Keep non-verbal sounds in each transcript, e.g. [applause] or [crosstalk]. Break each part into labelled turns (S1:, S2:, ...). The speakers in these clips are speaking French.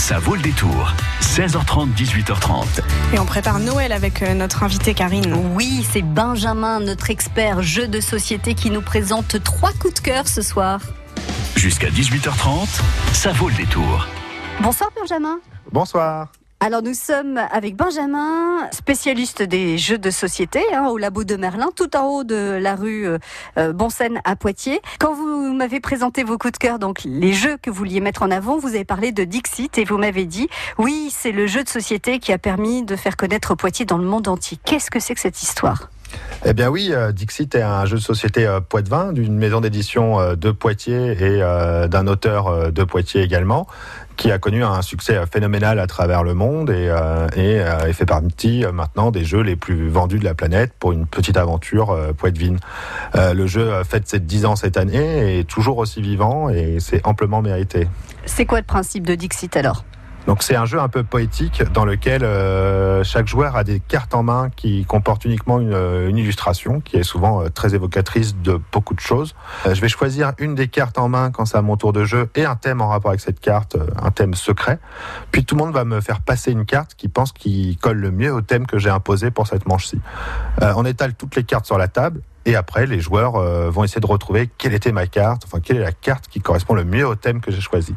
S1: Ça vaut le détour. 16h30, 18h30.
S2: Et on prépare Noël avec euh, notre invité Karine.
S3: Oui, c'est Benjamin, notre expert jeu de société, qui nous présente trois coups de cœur ce soir.
S1: Jusqu'à 18h30, ça vaut le détour.
S3: Bonsoir Benjamin.
S4: Bonsoir.
S3: Alors nous sommes avec Benjamin, spécialiste des jeux de société hein, au labo de Merlin, tout en haut de la rue euh, euh à Poitiers. Quand vous m'avez présenté vos coups de cœur, donc les jeux que vous vouliez mettre en avant, vous avez parlé de Dixit et vous m'avez dit oui, c'est le jeu de société qui a permis de faire connaître Poitiers dans le monde entier. Qu'est-ce que c'est que cette histoire?
S4: Eh bien oui, euh, Dixit est un jeu de société euh, Poitevin, d'une maison d'édition euh, de Poitiers et d'un auteur de Poitiers également, qui a connu un succès phénoménal à travers le monde et, et, fait partie maintenant des jeux les plus vendus de la planète pour une petite aventure poitevine. le jeu fête ses 10 ans cette année et est toujours aussi vivant et c'est amplement mérité.
S3: C'est quoi le principe de Dixit alors?
S4: Donc c'est un jeu un peu poétique dans lequel euh, chaque joueur a des cartes en main qui comportent uniquement une, une illustration qui est souvent euh, très évocatrice de beaucoup de choses. Euh, je vais choisir une des cartes en main quand c'est à mon tour de jeu et un thème en rapport avec cette carte, un thème secret. Puis tout le monde va me faire passer une carte qui pense qu'il colle le mieux au thème que j'ai imposé pour cette manche-ci. on étale toutes les cartes sur la table et après, les joueurs euh, vont essayer de retrouver quelle était ma carte, enfin quelle est la carte qui correspond le mieux au thème que j'ai choisi.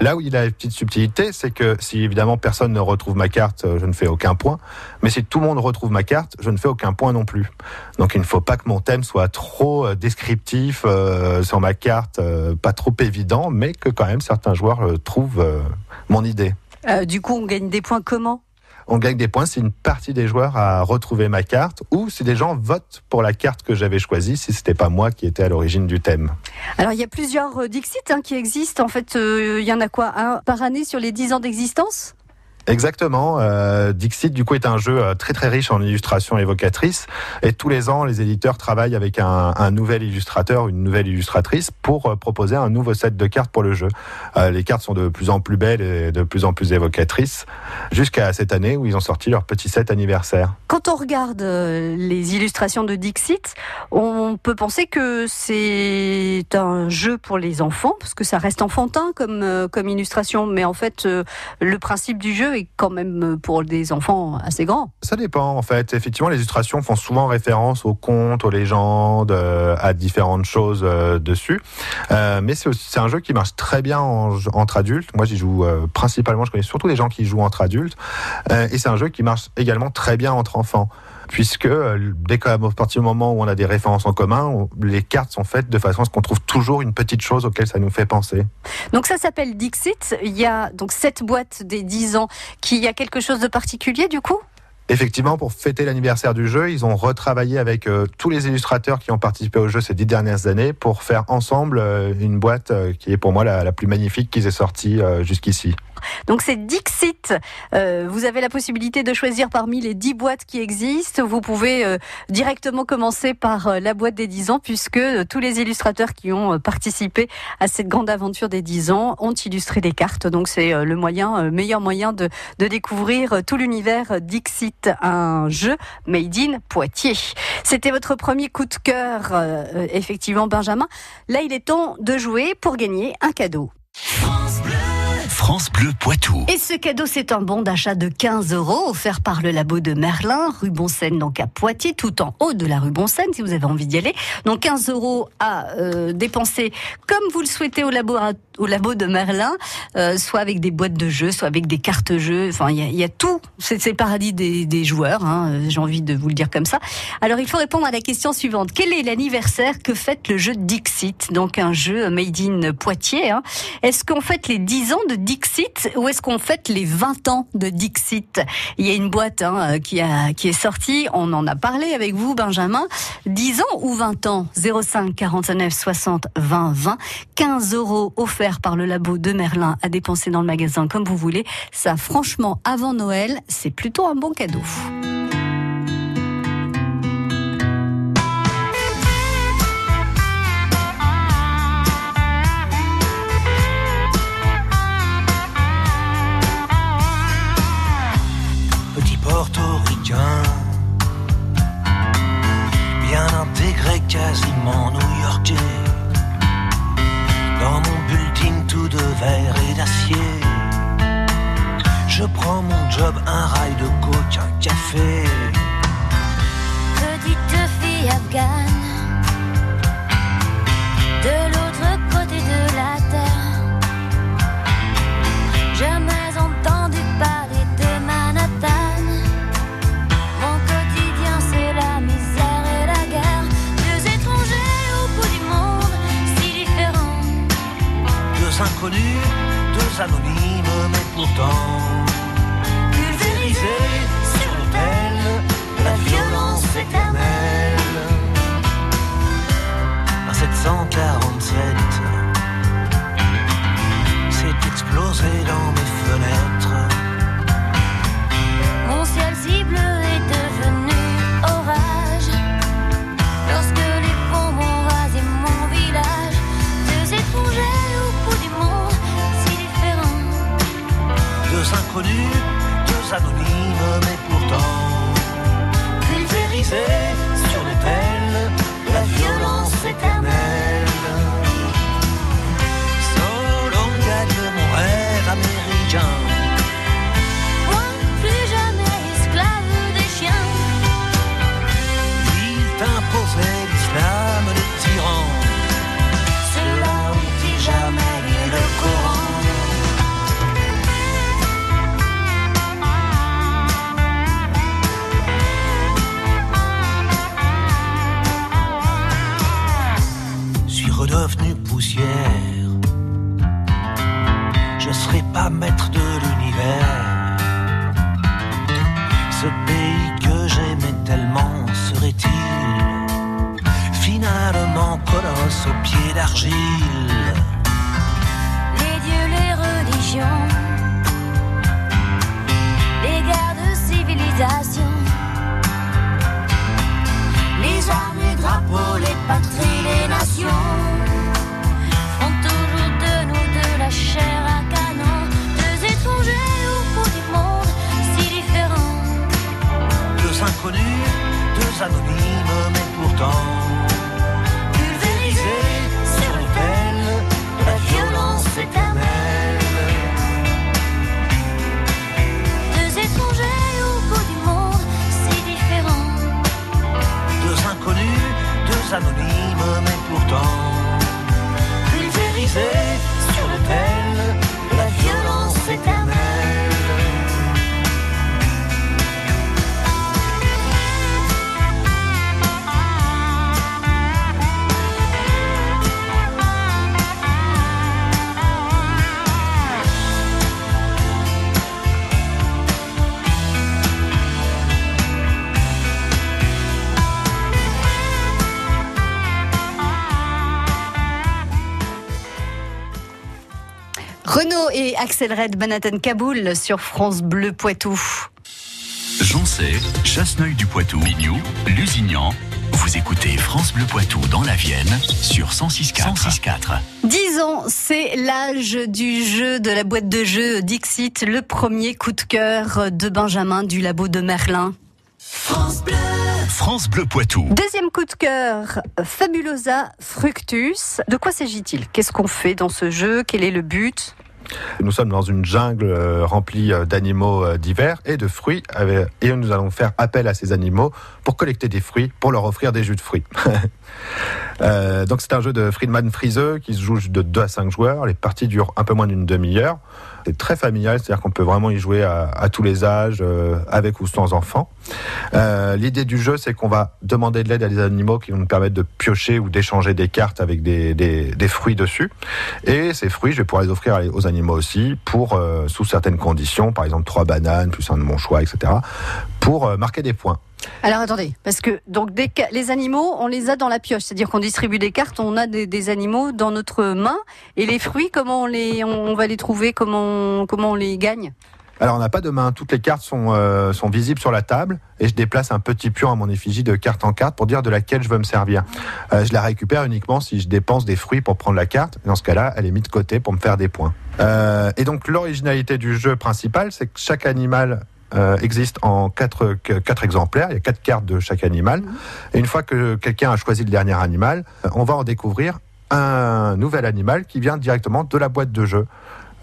S4: Là où il a une petite subtilité, c'est que si évidemment personne ne retrouve ma carte, euh, je ne fais aucun point. Mais si tout le monde retrouve ma carte, je ne fais aucun point non plus. Donc il ne faut pas que mon thème soit trop euh, descriptif sur ma carte, pas trop évident, mais que quand même certains joueurs trouvent mon idée.
S3: du coup, on gagne des points comment?
S4: On gagne des points si une partie des joueurs a retrouvé ma carte ou si des gens votent pour la carte que j'avais choisie si c'était pas moi qui étais à l'origine du thème.
S3: Alors il y a plusieurs euh, Dixit hein, qui existent. En fait, euh, il y en a quoi un par année sur les 10 ans d'existence?
S4: Exactement. Euh, Dixit, du coup, est un jeu euh, très très riche en illustrations évocatrices. Et tous les ans, les éditeurs travaillent avec un, nouvel illustrateur, une nouvelle illustratrice, pour euh, proposer un nouveau set de cartes pour le jeu. Les cartes sont de plus en plus belles et de plus en plus évocatrices, jusqu'à cette année où ils ont sorti leur petit set anniversaire.
S3: Quand on regarde les illustrations de Dixit, on peut penser que c'est un jeu pour les enfants, parce que ça reste enfantin comme, comme illustration. Mais en fait, le principe du jeu est quand même pour des enfants assez grands.
S4: Ça dépend en fait. Effectivement, les illustrations font souvent référence aux contes, aux légendes, euh, à différentes choses euh, dessus. Euh, mais c'est un jeu qui marche très bien entre adultes. Moi, j'y joue principalement. Je connais surtout des gens qui jouent entre adultes. et c'est un jeu qui marche également très bien entre enfants puisque dès qu'à partir du moment où on a des références en commun, les cartes sont faites de façon à ce qu'on trouve toujours une petite chose auquel ça nous fait penser.
S3: Donc ça s'appelle Dixit. Il y a donc cette boîte des 10 ans qui a quelque chose de particulier du coup?
S4: Effectivement, pour fêter l'anniversaire du jeu, ils ont retravaillé avec euh, tous les illustrateurs qui ont participé au jeu ces dix dernières années pour faire ensemble euh, une boîte euh, qui est pour moi la, la plus magnifique qu'ils aient sortie jusqu'ici.
S3: Donc c'est Dixit. Euh, vous avez la possibilité de choisir parmi les 10 boîtes qui existent. Vous pouvez euh, directement commencer par euh, la boîte des 10 ans puisque tous les illustrateurs qui ont participé à cette grande aventure des 10 ans ont illustré des cartes. Donc c'est le moyen, meilleur moyen de, découvrir tout l'univers Dixit, un jeu made in Poitiers. C'était votre premier coup de cœur, effectivement Benjamin. Là il est temps de jouer pour gagner un cadeau.
S1: Bleu Poitou.
S3: Et ce cadeau, c'est un bon d'achat de 15 euros offert par le labo de Merlin, rue Bonseine, donc à Poitiers, tout en haut de la rue Bonseine, si vous avez envie d'y aller. Donc 15 euros à euh, dépenser comme vous le souhaitez au labo, au labo de Merlin, euh, soit avec des boîtes de jeux, soit avec des cartes jeux. Enfin, il y a, y a, tout. C'est le paradis des, des joueurs. Hein, J'ai envie de vous le dire comme ça. Alors, il faut répondre à la question suivante. Quel est l'anniversaire que fête le jeu Dixit? Donc un jeu made in Poitiers. Hein. Est-ce qu'on fête les 10 ans de Dixit Dixit ou est-ce qu'on fête les 20 ans de Dixit? Il y a une boîte hein, qui, a, qui est sortie, on en a parlé avec vous Benjamin. 10 ans ou 20 ans? 05 49 60 20 20. 15 euros offerts par le labo de Merlin à dépenser dans le magasin comme vous voulez. Ça franchement avant Noël, c'est plutôt un bon cadeau.
S5: 747, c'est explosé dans mes fenêtres.
S6: Mon ciel si bleu est devenu orage. Lorsque les bombes ont rasé mon village Deux étrangers au bout du monde si différents
S5: Deux inconnus, deux anonymes,
S3: Axel Red Manhattan Kaboul sur France Bleu Poitou.
S1: Joncé, Chasseneuil du Poitou, Mignou, Lusignan. Vous écoutez France Bleu Poitou dans la Vienne sur 106.4. 106.4.
S3: 10 ans, c'est l'âge du jeu de la boîte de jeux Dixit, le premier coup de cœur de Benjamin du labo de Merlin.
S1: France Bleu Poitou.
S3: Deuxième coup de cœur, Fabulosa Fructus. De quoi s'agit-il? Qu'est-ce qu'on fait dans ce jeu? Quel est le but?
S4: Nous sommes dans une jungle euh, remplie euh, d'animaux euh, divers et de fruits, et nous allons faire appel à ces animaux pour collecter des fruits, pour leur offrir des jus de fruits. [laughs] Donc c'est un jeu de Friedman Friseux qui se joue de 2 à 5 joueurs. Les parties durent un peu moins d'une demi-heure. C'est très familial, c'est-à-dire qu'on peut vraiment y jouer à, tous les âges, euh, avec ou sans enfants. Euh, L'idée du jeu, c'est qu'on va demander de l'aide à des animaux qui vont nous permettre de piocher ou d'échanger des cartes avec des, des- fruits dessus. Et ces fruits, je vais pouvoir les offrir aux animaux aussi, pour euh, sous certaines conditions, par exemple trois bananes plus un de mon choix, etc., pour marquer des points.
S3: Alors attendez, parce que donc des les animaux, on les a dans la pioche, c'est-à-dire qu'on distribue des cartes, on a des, animaux dans notre main, et les fruits, comment on les, on va les trouver, comment, comment on les gagne?
S4: Alors on n'a pas de main, toutes les cartes sont, euh, sont visibles sur la table et je déplace un petit pion à mon effigie de carte en carte pour dire de laquelle je veux me servir. Euh, je la récupère uniquement si je dépense des fruits pour prendre la carte. Dans ce cas-là, elle est mise de côté pour me faire des points. Euh, et donc l'originalité du jeu principal, c'est que chaque animal euh, existe en quatre, quatre exemplaires. Il y a quatre cartes de chaque animal. Et une fois que quelqu'un a choisi le dernier animal, euh, on va en découvrir un nouvel animal qui vient directement de la boîte de jeu.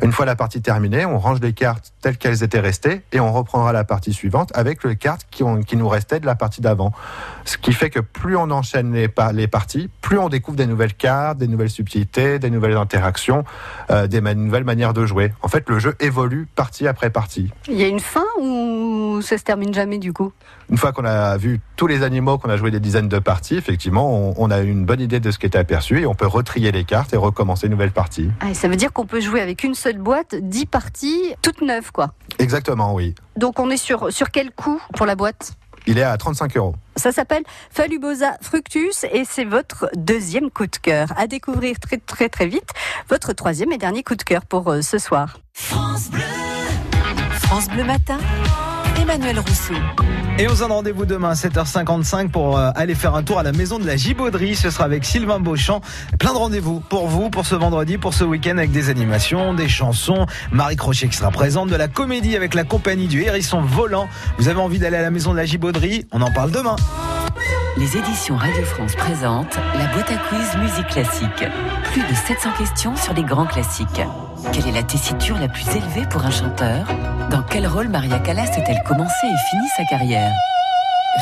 S4: Une fois la partie terminée, on range les cartes telles qu'elles étaient restées et on reprendra la partie suivante avec les cartes qui, ont- qui nous restaient de la partie d'avant. Ce qui fait que plus on enchaîne les, par- les parties, plus on découvre des nouvelles cartes, des nouvelles subtilités, des nouvelles interactions, euh, des ma- nouvelles manières de jouer. En fait, le jeu évolue partie après partie.
S3: Il y a une fin ou ça se termine jamais du coup?
S4: Une fois qu'on a vu tous les animaux, qu'on a joué des dizaines de parties, effectivement, on, on a une bonne idée de ce qui était aperçu et on peut retrier les cartes et recommencer une nouvelle partie.
S3: ah, Ça veut dire qu'on peut jouer avec une seule boîte, 10 parties, toutes neuves quoi.
S4: Exactement, oui.
S3: Donc on est sur, sur quel coût pour la boîte?
S4: Il est à 35 euros.
S3: Ça s'appelle Falubosa Fructus et c'est votre deuxième coup de cœur. À découvrir très très très vite. Votre troisième et dernier coup de cœur pour euh, ce soir.
S7: France Bleu Matin, Emmanuel Rousseau.
S8: Et on se donne rendez-vous demain à 7h55 pour euh, aller faire un tour à la maison de la Gibauderie. Ce sera avec Sylvain Beauchamp. Plein de rendez-vous pour vous, pour ce vendredi, pour ce week-end avec des animations, des chansons. Marie Crochet qui sera présente, de la comédie avec la compagnie du Hérisson Volant. Vous avez envie d'aller à la maison de la Gibauderie? On en parle demain.
S7: Les éditions Radio France présentent la boîte à quiz musique classique. Plus de 700 questions sur les grands classiques. Quelle est la tessiture la plus élevée pour un chanteur? Dans quel rôle Maria Callas a-t-elle commencé et fini sa carrière?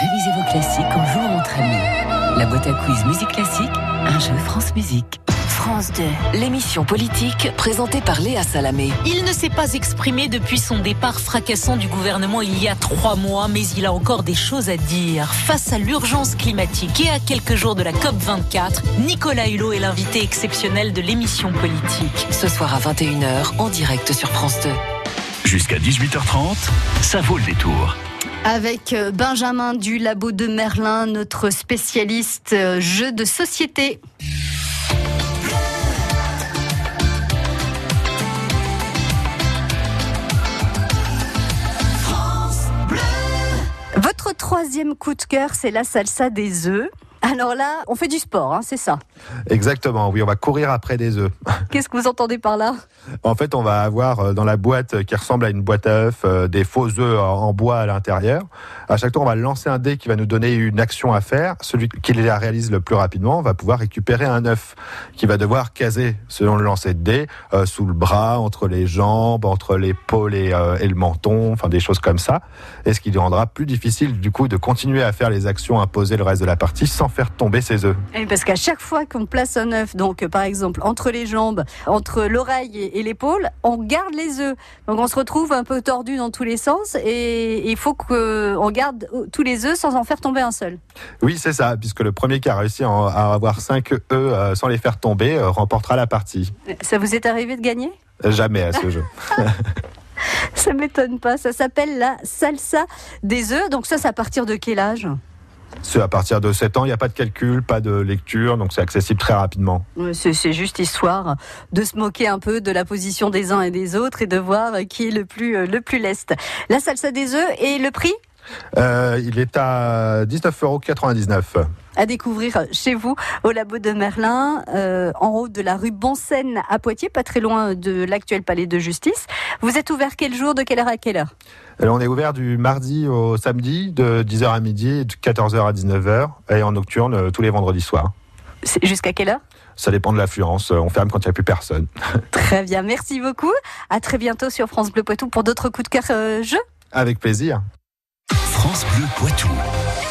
S7: Révisez vos classiques en jouant entre amis. La boîte à quiz musique classique, un jeu France Musique.
S9: France 2.
S7: L'émission politique présentée par Léa Salamé.
S9: Il ne s'est pas exprimé depuis son départ fracassant du gouvernement il y a trois mois, mais il a encore des choses à dire. Face à l'urgence climatique et à quelques jours de la COP24, Nicolas Hulot est l'invité exceptionnel de l'émission politique.
S7: Ce soir à 21h en direct sur France 2.
S1: Jusqu'à 18h30, ça vaut le détour.
S3: Avec euh, Benjamin du Labo de Merlin, notre spécialiste euh, jeu de société. Troisième coup de cœur, c'est la salsa des œufs. Alors là, on fait du sport, hein, c'est ça.
S4: Exactement, oui, on va courir après des œufs. [laughs]
S3: Qu'est-ce que vous entendez par là?
S4: En fait, on va avoir euh, dans la boîte qui ressemble à une boîte à œufs euh, des faux œufs en bois à l'intérieur. À chaque tour, on va lancer un dé qui va nous donner une action à faire. Celui qui la réalise le plus rapidement va pouvoir récupérer un œuf qui va devoir caser, selon le lancer de dé, euh, sous le bras, entre les jambes, entre l'épaule et, euh, et le menton, enfin des choses comme ça. Et ce qui lui rendra plus difficile du coup de continuer à faire les actions imposées le reste de la partie sans faire tomber ses œufs.
S3: Eh, Parce qu'à chaque fois qu'on place un œuf, donc euh, par exemple entre les jambes, entre l'oreille et, et l'épaule, on garde les œufs. Donc on se retrouve un peu tordu dans tous les sens et il faut qu'on garde euh, tous les œufs sans en faire tomber un seul.
S4: Oui, c'est ça, puisque le premier qui a réussi à avoir 5 œufs euh, sans les faire tomber euh, remportera la partie.
S3: Ça vous est arrivé de gagner?
S4: Jamais à ce jeu. [laughs] [laughs]
S3: Ça m'étonne pas. Ça s'appelle la salsa des œufs. Donc ça, c'est à partir de quel âge?
S4: C'est à partir de 7 ans, il n'y a pas de calcul, pas de lecture, donc c'est accessible très rapidement.
S3: C'est juste histoire de se moquer un peu de la position des uns et des autres et de voir qui est le plus, euh, le plus leste. La salsa des œufs et le prix?
S4: Euh, il est à 19,99 euros.
S3: à découvrir chez vous au labo de Merlin, euh, en haut de la rue Bonseine à Poitiers, pas très loin de l'actuel palais de justice. Vous êtes ouvert quel jour, de quelle heure à quelle heure?
S4: Alors, on est ouvert du mardi au samedi, de 10h à midi, de 14h à 19h, et en nocturne euh, tous les vendredis soirs.
S3: Jusqu'à quelle heure?
S4: Ça dépend de l'affluence, euh, on ferme quand il n'y a plus personne. [laughs]
S3: Très bien, merci beaucoup. À très bientôt sur France Bleu Poitou pour d'autres coups de cœur euh, jeux.
S4: Avec plaisir.
S1: France Bleu Poitou.